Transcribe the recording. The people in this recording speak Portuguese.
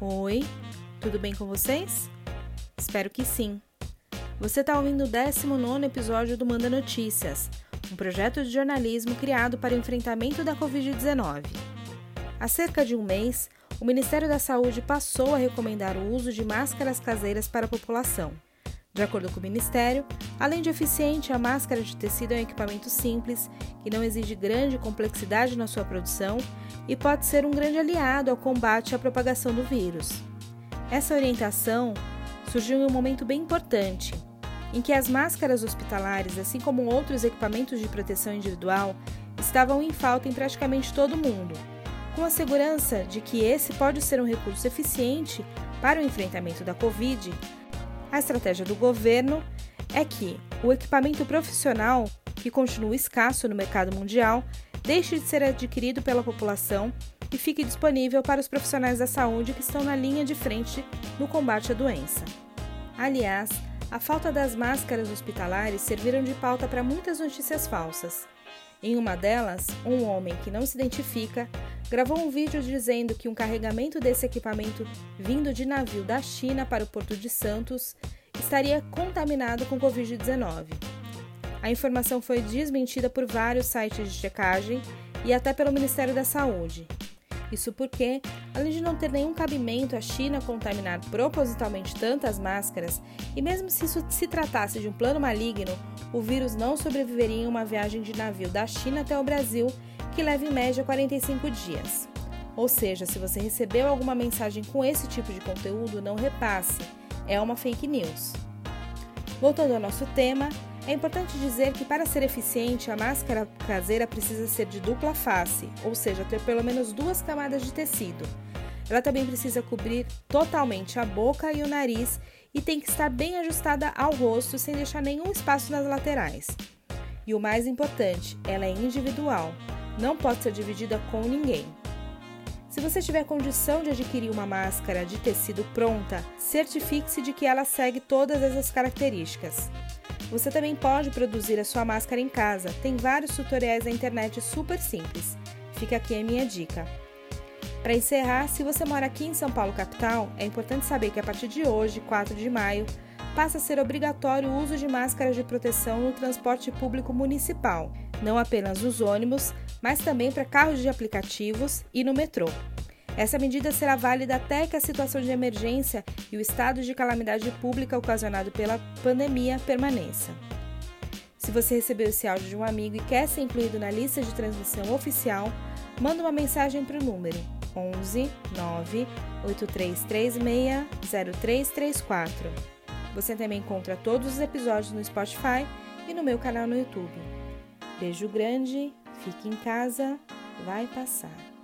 Oi, tudo bem com vocês? Espero que sim. Você está ouvindo o 19 episódio do Manda Notícias, um projeto de jornalismo criado para o enfrentamento da Covid-19. Há cerca de um mês, o Ministério da Saúde passou a recomendar o uso de máscaras caseiras para a população. De acordo com o Ministério, além de eficiente, a máscara de tecido é um equipamento simples, que não exige grande complexidade na sua produção e pode ser um grande aliado ao combate à propagação do vírus. Essa orientação surgiu em um momento bem importante, em que as máscaras hospitalares, assim como outros equipamentos de proteção individual, estavam em falta em praticamente todo o mundo. Com a segurança de que esse pode ser um recurso eficiente para o enfrentamento da Covid, a estratégia do governo é que o equipamento profissional, que continua escasso no mercado mundial, deixe de ser adquirido pela população e fique disponível para os profissionais da saúde que estão na linha de frente no combate à doença. Aliás, a falta das máscaras hospitalares serviram de pauta para muitas notícias falsas. Em uma delas, um homem que não se identifica gravou um vídeo dizendo que um carregamento desse equipamento vindo de navio da China para o Porto de Santos estaria contaminado com Covid-19. A informação foi desmentida por vários sites de checagem e até pelo Ministério da Saúde. Isso porque, além de não ter nenhum cabimento a China contaminar propositalmente tantas máscaras, e mesmo se isso se tratasse de um plano maligno, o vírus não sobreviveria em uma viagem de navio da China até o Brasil, que leva em média 45 dias. Ou seja, se você recebeu alguma mensagem com esse tipo de conteúdo, não repasse, é uma fake news. Voltando ao nosso tema, é importante dizer que para ser eficiente, a máscara caseira precisa ser de dupla face, ou seja, ter pelo menos duas camadas de tecido. Ela também precisa cobrir totalmente a boca e o nariz e tem que estar bem ajustada ao rosto sem deixar nenhum espaço nas laterais. E o mais importante, ela é individual, não pode ser dividida com ninguém. Se você tiver condição de adquirir uma máscara de tecido pronta, certifique-se de que ela segue todas essas características. Você também pode produzir a sua máscara em casa, tem vários tutoriais na internet super simples. Fica aqui a minha dica. Para encerrar, se você mora aqui em São Paulo capital, é importante saber que a partir de hoje, 4 de maio, passa a ser obrigatório o uso de máscaras de proteção no transporte público municipal, não apenas nos ônibus, mas também para carros de aplicativos e no metrô. Essa medida será válida até que a situação de emergência e o estado de calamidade pública ocasionado pela pandemia permaneça. Se você recebeu esse áudio de um amigo e quer ser incluído na lista de transmissão oficial, manda uma mensagem para o número 11 9 8336 0334. Você também encontra todos os episódios no Spotify e no meu canal no YouTube. Beijo grande, fique em casa, vai passar.